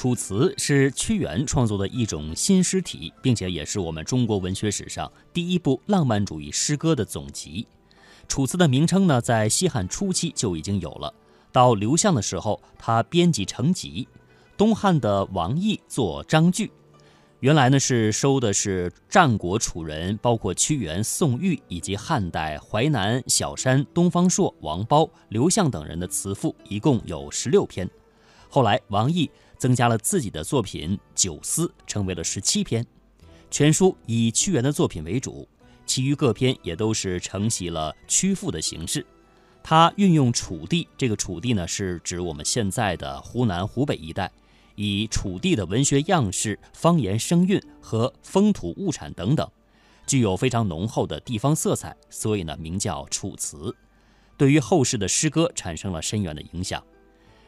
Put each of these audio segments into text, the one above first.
楚辞是屈原创作的一种新诗体，并且也是我们中国文学史上第一部浪漫主义诗歌的总集。楚辞的名称呢，在西汉初期就已经有了。到刘向的时候，他编辑成集。东汉的王毅作章句。原来呢是收的是战国楚人，包括屈原、宋玉以及汉代淮南小山东方朔、王褒、刘向等人的词赋，一共有十六篇。后来王毅增加了自己的作品九思，成为了十七篇。全书以屈原的作品为主，其余各篇也都是承袭了屈赋的形式。他运用楚地，这个楚地呢是指我们现在的湖南、湖北一带。以楚地的文学样式、方言声韵和风土物产等等，具有非常浓厚的地方色彩，所以呢名叫楚辞，对于后世的诗歌产生了深远的影响。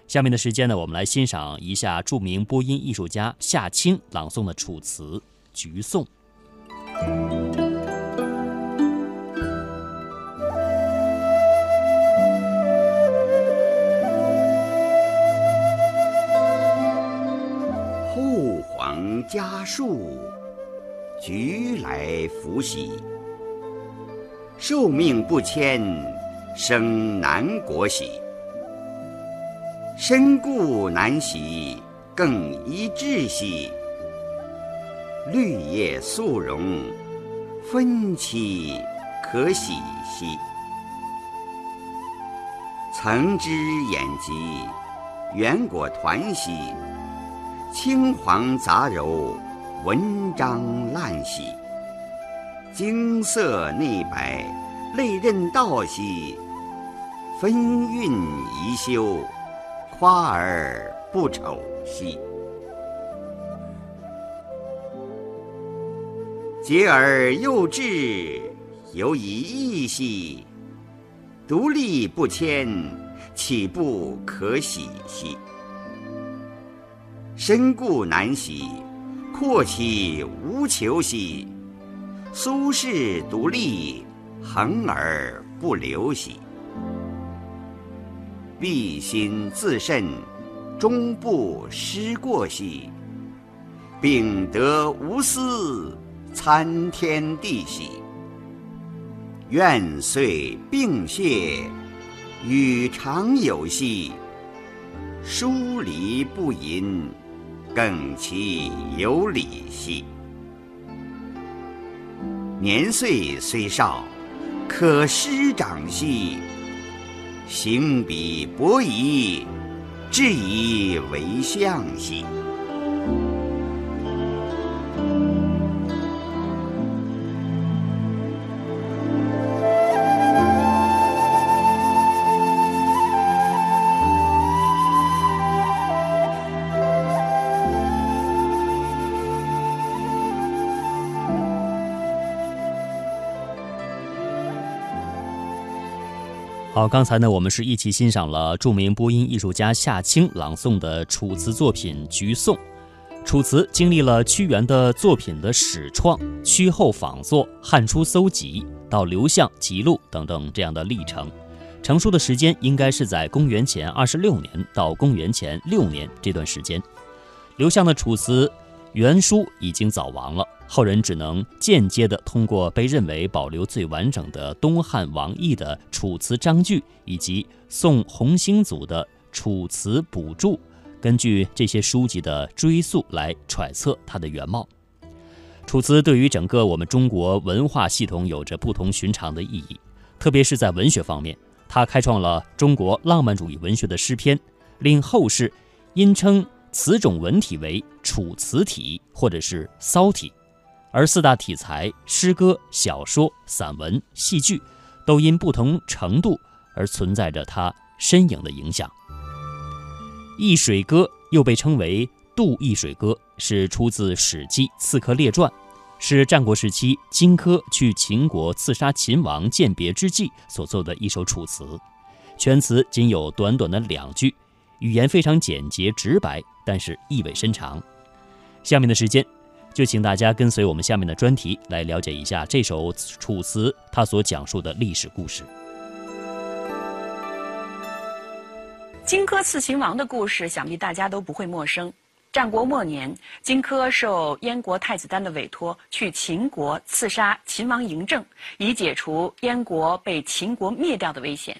下面的时间呢，我们来欣赏一下著名播音艺术家夏青朗诵的楚辞《橘颂》。家树，菊来福喜。寿命不迁，生南国喜。身故难徙，更宜志兮。绿叶素荣，分期可喜兮。曾之眼疾，圆果团兮。青黄杂糅，文章烂兮；金色内白，类刃道兮。分韵宜修，夸而不丑兮。结而又至，犹以异兮。独立不迁，岂不可喜兮？身故难徙，阔其无求兮。苏轼独立，恒而不流兮。必心自慎，终不失过兮。秉德无私，参天地兮。愿遂并谢，与常有兮。疏离不淫。更其有礼兮。年岁虽少，可师长兮。行比伯夷，至以为相兮。好，刚才呢，我们是一起欣赏了著名播音艺术家夏青朗诵的楚辞作品《橘颂》。楚辞经历了屈原的作品的始创、屈后仿作、汉初搜集到刘向辑录等等这样的历程，成书的时间应该是在公元前二十六年到公元前六年这段时间。刘向的楚辞原书已经早亡了。后人只能间接地通过被认为保留最完整的东汉王毅的《楚辞章句》以及宋洪兴祖的《楚辞补注》，根据这些书籍的追溯来揣测它的原貌。楚辞对于整个我们中国文化系统有着不同寻常的意义，特别是在文学方面，它开创了中国浪漫主义文学的诗篇，令后世因称此种文体为楚辞体或者是骚体。而四大题材——诗歌、小说、散文、戏剧，都因不同程度而存在着它身影的影响。《易水歌》又被称为《渡易水歌》，是出自《史记·刺客列传》，是战国时期荆轲去秦国刺杀秦王鉴别之际所作的一首楚辞。全词仅有短短的两句，语言非常简洁直白，但是意味深长。下面的时间。就请大家跟随我们下面的专题来了解一下这首楚辞它所讲述的历史故事。荆轲刺秦王的故事，想必大家都不会陌生。战国末年，荆轲受燕国太子丹的委托，去秦国刺杀秦王嬴政，以解除燕国被秦国灭掉的危险。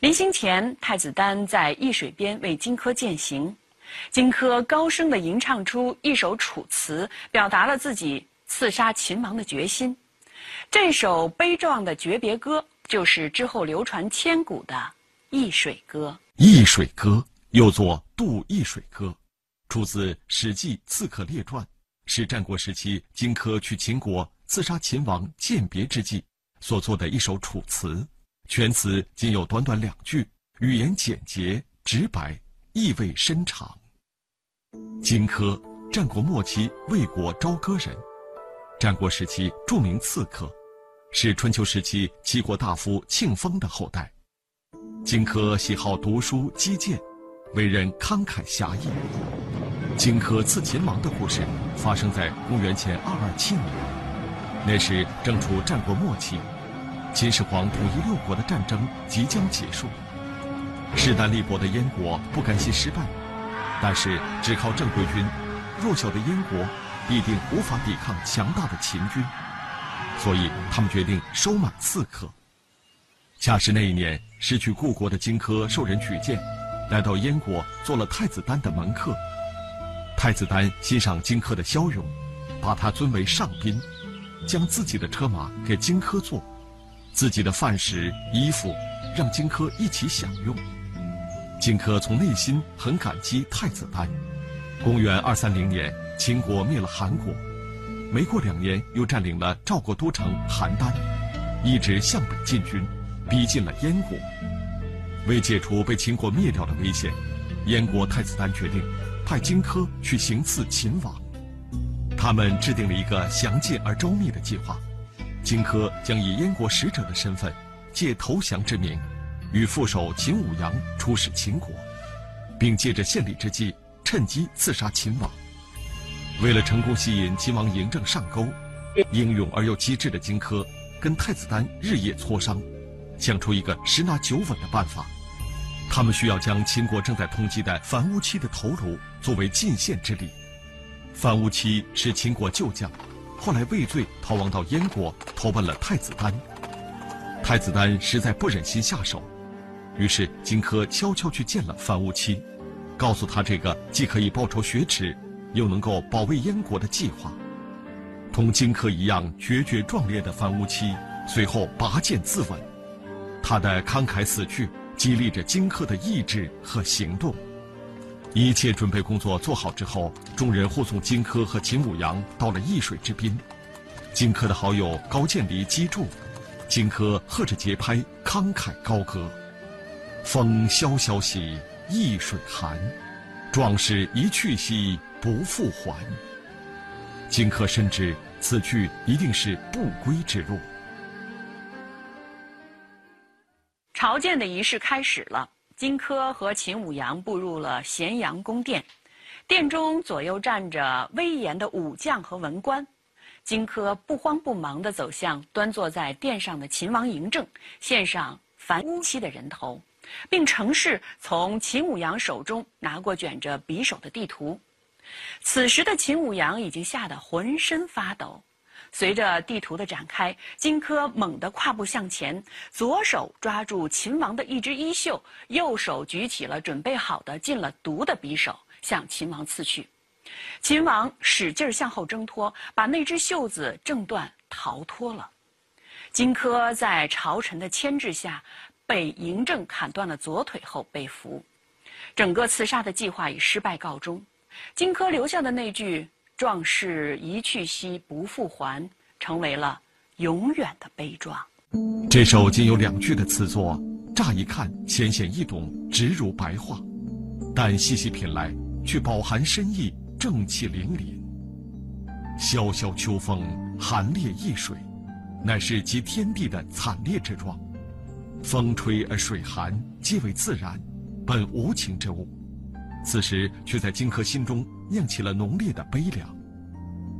临行前，太子丹在易水边为荆轲饯行，荆轲高声地吟唱出一首楚辞，表达了自己刺杀秦王的决心。这首悲壮的诀别歌，就是之后流传千古的《易水歌》。《易水歌》又作《渡易水歌》。出自《史记·刺客列传》，是战国时期荆轲去秦国刺杀秦王饯别之际所作的一首楚辞。全词仅有短短两句，语言简洁直白，意味深长。荆轲，战国末期魏国朝歌人，战国时期著名刺客，是春秋时期齐国大夫庆丰的后代。荆轲喜好读书击剑，为人慷慨侠义。荆轲刺秦王的故事发生在公元前二二七年，那时正处战国末期，秦始皇统一六国的战争即将结束。势单力薄的燕国不甘心失败，但是只靠正规军，弱小的燕国必定无法抵抗强大的秦军，所以他们决定收买刺客。恰是那一年，失去故国的荆轲受人举荐，来到燕国做了太子丹的门客。太子丹欣赏荆轲的骁勇，把他尊为上宾，将自己的车马给荆轲坐，自己的饭食衣服让荆轲一起享用。荆轲从内心很感激太子丹。公元二三零年，秦国灭了韩国，没过两年又占领了赵国都城邯郸，一直向北进军，逼近了燕国。为解除被秦国灭掉的危险，燕国太子丹决定。派荆轲去行刺秦王，他们制定了一个详尽而周密的计划。荆轲将以燕国使者的身份，借投降之名，与副手秦舞阳出使秦国，并借着献礼之际，趁机刺杀秦王。为了成功吸引秦王嬴政上钩，英勇而又机智的荆轲跟太子丹日夜磋商，想出一个十拿九稳的办法。他们需要将秦国正在通缉的樊於期的头颅作为进献之礼。樊於期是秦国旧将，后来畏罪逃亡到燕国，投奔了太子丹。太子丹实在不忍心下手，于是荆轲悄悄去见了樊於期，告诉他这个既可以报仇雪耻，又能够保卫燕国的计划。同荆轲一样决绝壮烈的樊於期，随后拔剑自刎。他的慷慨死去。激励着荆轲的意志和行动。一切准备工作做好之后，众人护送荆轲和秦舞阳到了易水之滨。荆轲的好友高渐离击筑，荆轲和着节拍慷慨高歌：“风萧萧兮易水寒，壮士一去兮不复还。”荆轲深知此去一定是不归之路。朝见的仪式开始了，荆轲和秦舞阳步入了咸阳宫殿，殿中左右站着威严的武将和文官。荆轲不慌不忙地走向端坐在殿上的秦王嬴政，献上樊於期的人头，并乘势从秦舞阳手中拿过卷着匕首的地图。此时的秦舞阳已经吓得浑身发抖。随着地图的展开，荆轲猛地跨步向前，左手抓住秦王的一只衣袖，右手举起了准备好的进了毒的匕首，向秦王刺去。秦王使劲向后挣脱，把那只袖子挣断，逃脱了。荆轲在朝臣的牵制下，被嬴政砍断了左腿后被俘。整个刺杀的计划以失败告终。荆轲留下的那句。壮士一去兮不复还，成为了永远的悲壮。这首仅有两句的词作，乍一看浅显易懂，直如白话，但细细品来，却饱含深意，正气凛凛。萧萧秋风，寒冽易水，乃是集天地的惨烈之状。风吹而水寒，皆为自然，本无情之物。此时却在荆轲心中酿起了浓烈的悲凉。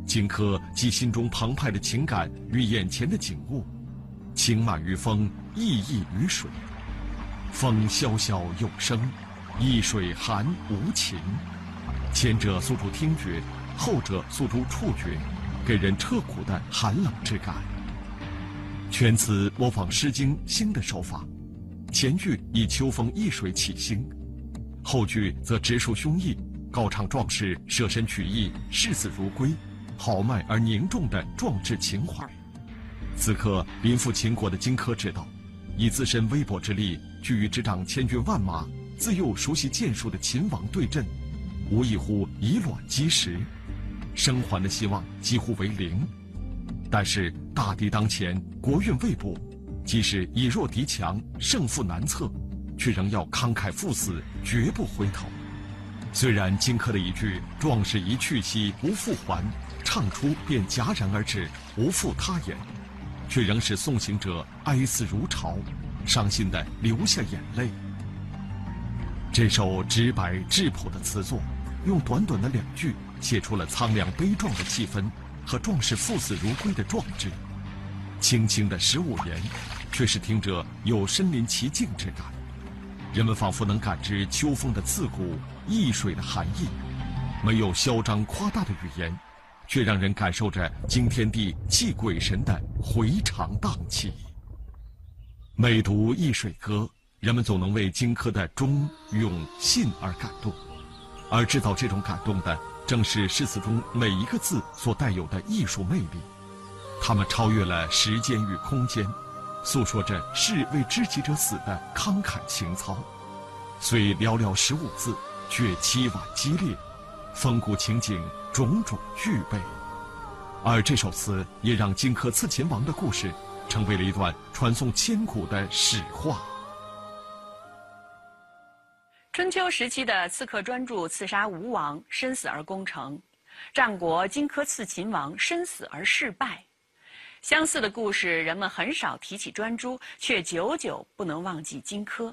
荆轲集心中澎湃的情感与眼前的景物，情满于风，意溢于水。风萧萧有声，易水寒无情。前者诉诸听觉，后者诉诸触觉，给人彻骨的寒冷之感。全词模仿《诗经》兴的手法，前句以秋风易水起兴，后句则直抒胸臆，高唱壮士舍身取义、视死如归，豪迈而凝重的壮志情怀。此刻临赴秦国的荆轲知道，以自身微薄之力，拒与执掌千军万马、自幼熟悉剑术的秦王对阵，无异乎以卵击石，生还的希望几乎为零。但是大敌当前，国运未卜，即使以弱敌强，胜负难测，却仍要慷慨赴死，绝不回头。虽然荆轲的一句“壮士一去兮不复还”，唱出便戛然而止，无复他言，却仍使送行者哀思如潮，伤心的流下眼泪。这首直白质朴的词作，用短短的两句，写出了苍凉悲壮的气氛。和壮士赴死如归的壮志，轻轻的十五言，却是听者有身临其境之感。人们仿佛能感知秋风的刺骨，易水的寒意。没有嚣张夸大的语言，却让人感受着惊天地泣鬼神的回肠荡气。每读《易水歌》，人们总能为荆轲的忠勇信而感动，而制造这种感动的。正是诗词中每一个字所带有的艺术魅力，它们超越了时间与空间，诉说着士为知己者死的慷慨情操。虽寥寥十五字，却凄婉激烈，风骨情景种种具备。而这首词也让荆轲刺秦王的故事，成为了一段传颂千古的史话。春秋时期的刺客专诸刺杀吴王，身死而攻城；战国荆轲刺秦王，身死而事败。相似的故事，人们很少提起专诸，却久久不能忘记荆轲。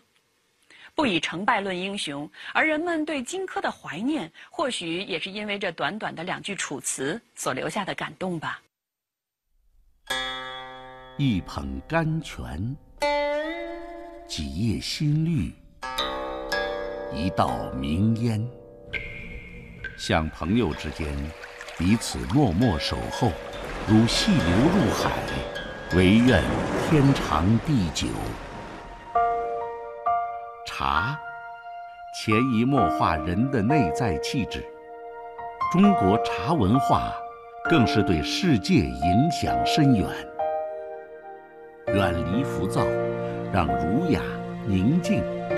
不以成败论英雄，而人们对荆轲的怀念，或许也是因为这短短的两句楚辞所留下的感动吧。一捧甘泉，几叶新绿。一道明烟，像朋友之间，彼此默默守候，如细流入海，唯愿天长地久。茶，潜移默化人的内在气质。中国茶文化，更是对世界影响深远。远离浮躁，让儒雅。宁静、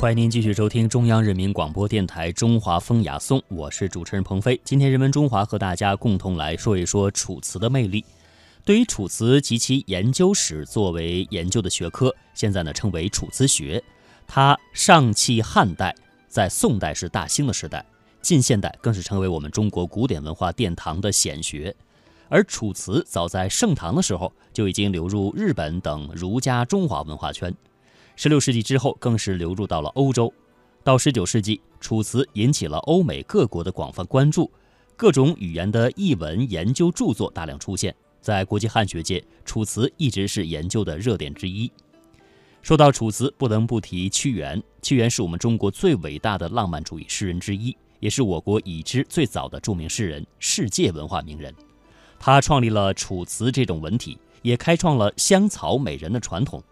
欢迎您继续收听中央人民广播电台《中华风雅颂》，我是主持人鹏飞。今天，人文中华和大家共同来说一说楚辞的魅力。对于楚辞及其研究史作为研究的学科，现在呢称为楚辞学。它上契汉代，在宋代是大兴的时代，近现代更是成为我们中国古典文化殿堂的显学。而楚辞早在盛唐的时候就已经流入日本等儒家中华文化圈。十六世纪之后，更是流入到了欧洲。到十九世纪，楚辞引起了欧美各国的广泛关注，各种语言的译文研究著作大量出现。在国际汉学界，楚辞一直是研究的热点之一。说到楚辞，不能不提屈原。屈原是我们中国最伟大的浪漫主义诗人之一，也是我国已知最早的著名诗人、世界文化名人。他创立了楚辞这种文体，也开创了香草美人的传统。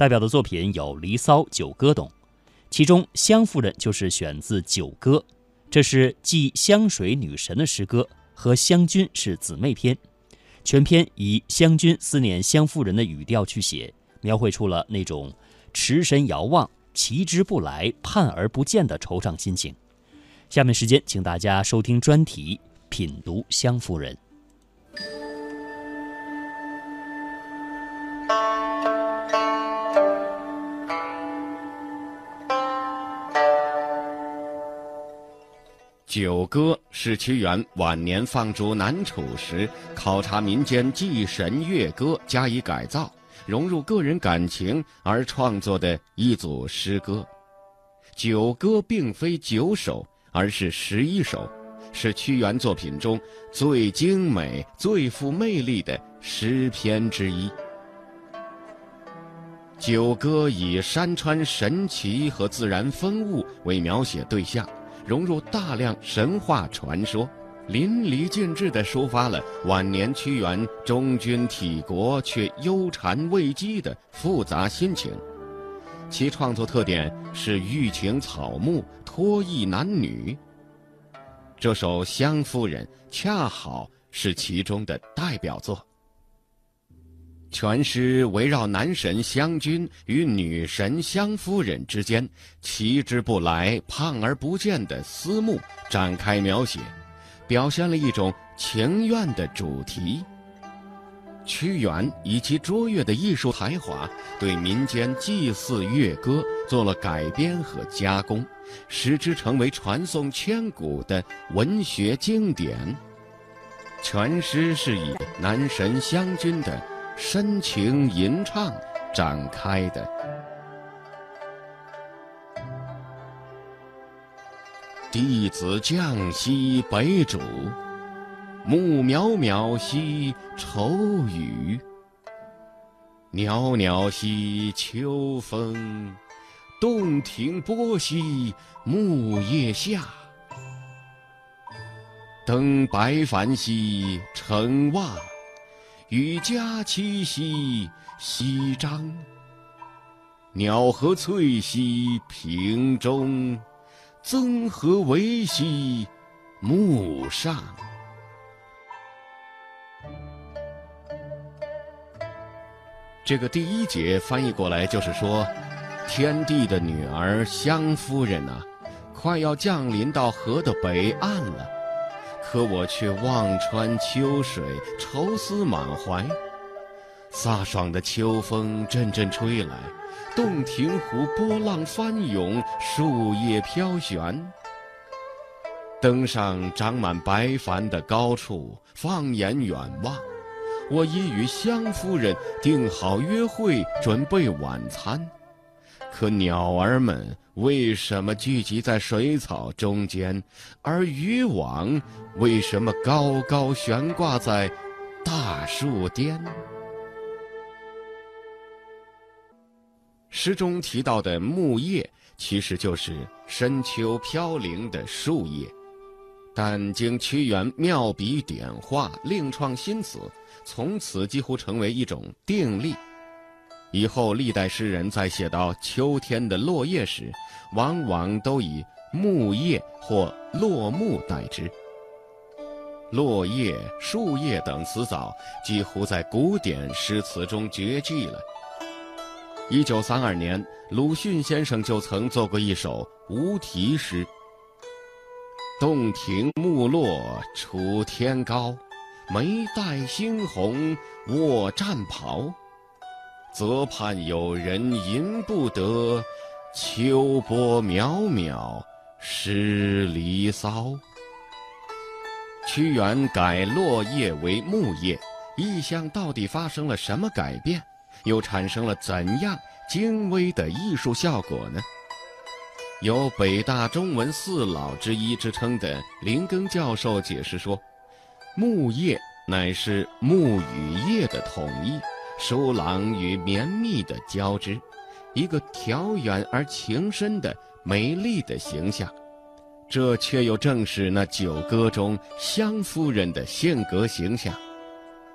代表的作品有《离骚》《九歌》等，其中《湘夫人》就是选自《九歌》，这是祭湘水女神的诗歌，和《湘君》是姊妹篇。全篇以湘君思念湘夫人的语调去写，描绘出了那种持神遥望、其之不来、盼而不见的惆怅心情。下面时间，请大家收听专题《品读湘夫人》。九歌是屈原晚年放逐南楚时，考察民间祭神乐歌，加以改造，融入个人感情而创作的一组诗歌。九歌并非九首，而是十一首，是屈原作品中最精美、最富魅力的诗篇之一。九歌以山川神奇和自然风物为描写对象。融入大量神话传说，淋漓尽致地抒发了晚年屈原忠君体国却忧谗畏讥的复杂心情。其创作特点是寓情草木，托意男女。这首《湘夫人》恰好是其中的代表作。全诗围绕男神湘君与女神湘夫人之间弃之不来、胖而不见的思慕展开描写，表现了一种情愿的主题。屈原以其卓越的艺术才华，对民间祭祀乐歌做了改编和加工，使之成为传颂千古的文学经典。全诗是以男神湘君的。深情吟唱展开的。弟子降兮北渚，木渺渺兮愁雨。袅袅兮秋风，洞庭波兮木叶下。登白帆兮乘望。雨夹栖兮西张，鸟何翠兮平中，曾何为兮木上。这个第一节翻译过来就是说，天帝的女儿湘夫人呐，快要降临到河的北岸了。可我却望穿秋水，愁思满怀。飒爽的秋风阵阵吹来，洞庭湖波浪翻涌，树叶飘悬。登上长满白帆的高处，放眼远望，我已与湘夫人定好约会，准备晚餐。可鸟儿们为什么聚集在水草中间，而渔网为什么高高悬挂在大树巅？诗中提到的木叶，其实就是深秋飘零的树叶，但经屈原妙笔点画，另创新词，从此几乎成为一种定例。以后历代诗人在写到秋天的落叶时，往往都以木叶或落木代之。落叶、树叶等词藻几乎在古典诗词中绝迹了。一九三二年，鲁迅先生就曾做过一首无题诗：“洞庭木落楚天高，眉黛猩红卧战袍。”则盼有人吟不得，秋波渺渺失离骚。屈原改落叶为木叶，意象到底发生了什么改变？又产生了怎样精微的艺术效果呢？有北大中文四老之一之称的林庚教授解释说：“木叶乃是木与叶的统一。”疏朗与绵密的交织，一个调远而情深的美丽的形象，这却又正是那九歌中湘夫人的性格形象。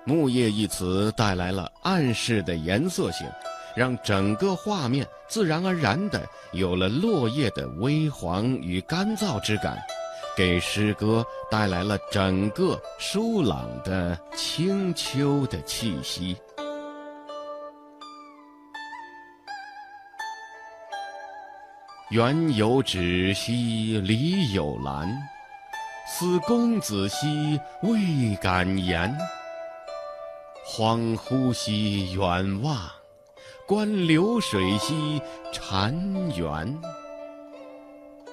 木叶一词带来了暗示的颜色性，让整个画面自然而然地有了落叶的微黄与干燥之感，给诗歌带来了整个疏朗的清秋的气息。园有芷兮篱有兰，思公子兮未敢言。恍惚兮远望，观流水兮潺湲。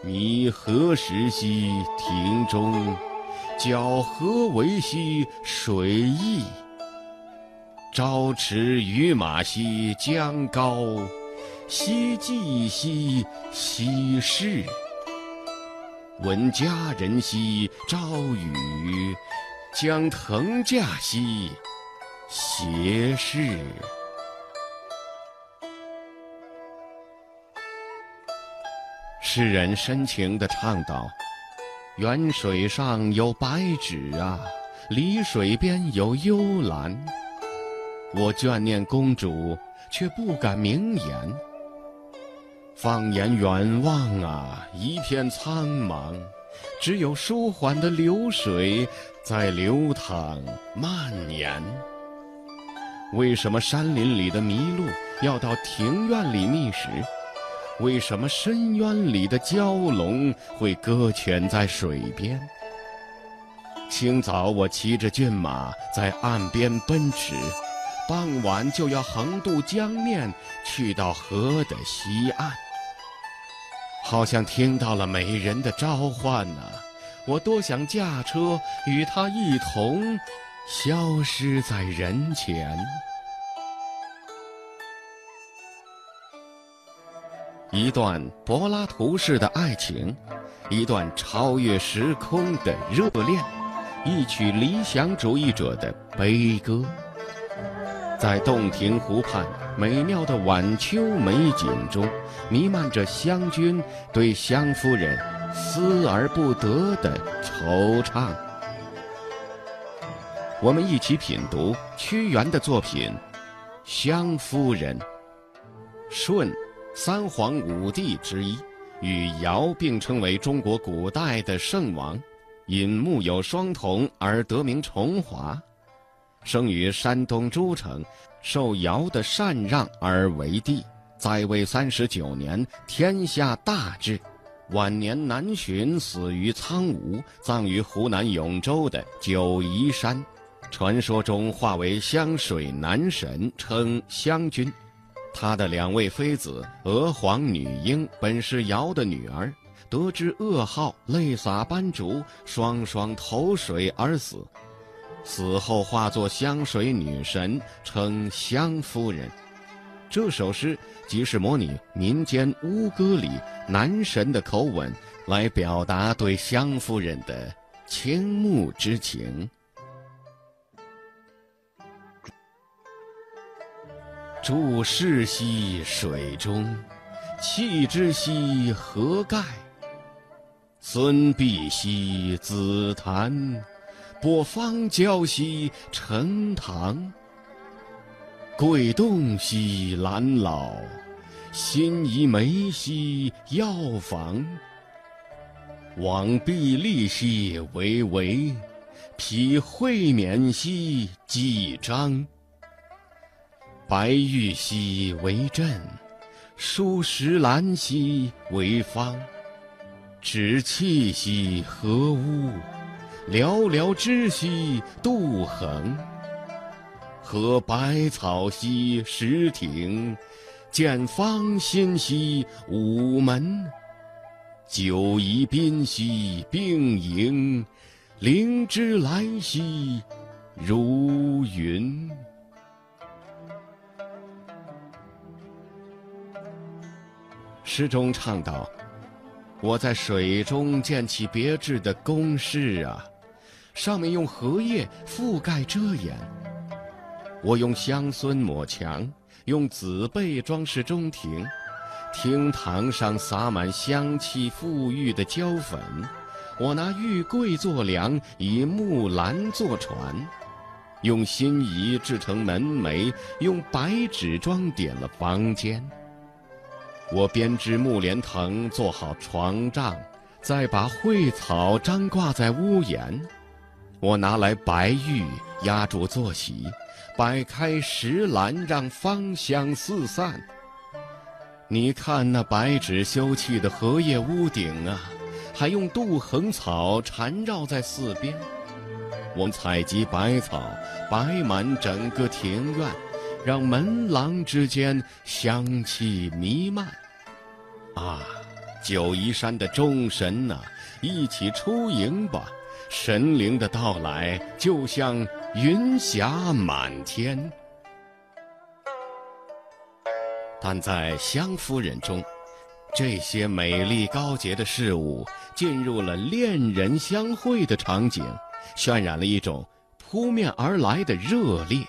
弥何时兮庭中？皎何为兮水溢？朝驰于马兮江高，夕济兮西逝。闻佳人兮朝雨，将腾驾兮斜视。诗人深情地唱道：“远水上有白芷啊，离水边有幽兰。我眷念公主，却不敢明言。放眼远望啊，一片苍茫，只有舒缓的流水在流淌蔓延。为什么山林里的麋鹿要到庭院里觅食？”为什么深渊里的蛟龙会搁浅在水边？清早我骑着骏马在岸边奔驰，傍晚就要横渡江面去到河的西岸。好像听到了美人的召唤呢，我多想驾车与她一同消失在人前。一段柏拉图式的爱情，一段超越时空的热恋，一曲理想主义者的悲歌。在洞庭湖畔美妙的晚秋美景中，弥漫着湘君对湘夫人思而不得的惆怅。我们一起品读屈原的作品《湘夫人》，舜。三皇五帝之一，与尧并称为中国古代的圣王，因木有双瞳而得名重华。生于山东诸城，受尧的禅让而为帝。在位三十九年，天下大治。晚年南巡，死于苍梧，葬于湖南永州的九嶷山。传说中化为湘水男神，称湘君。他的两位妃子娥皇、女英本是尧的女儿，得知噩耗，泪洒斑竹，双双投水而死。死后化作湘水女神，称湘夫人。这首诗即是模拟民间巫歌里男神的口吻，来表达对湘夫人的倾慕之情。注视兮水中，弃之兮何盖？孙膑兮子檀，播芳郊兮陈塘。桂栋兮兰老，辛夷梅兮药房。往毕利兮为维，披会冕兮稷章。白玉兮为镇，疏石兰兮为方。止气兮何屋，寥寥之兮杜衡。和百草兮石庭，见芳心兮午门。九夷宾兮并营，灵芝来兮如云。诗中唱道：“我在水中建起别致的宫室啊，上面用荷叶覆盖遮掩。我用香孙抹墙，用紫贝装饰中庭。厅堂上洒满香气馥郁的胶粉。我拿玉桂做梁，以木兰做船，用心仪制成门楣，用白纸装点了房间。”我编织木莲藤做好床帐，再把蕙草张挂在屋檐。我拿来白玉压住坐席，摆开石兰让芳香四散。你看那白纸修砌的荷叶屋顶啊，还用杜衡草缠绕在四边。我们采集百草，摆满整个庭院，让门廊之间香气弥漫。啊，九嶷山的众神呐、一起出迎吧！神灵的到来，就像云霞满天。但在湘夫人中，这些美丽高洁的事物进入了恋人相会的场景，渲染了一种扑面而来的热烈。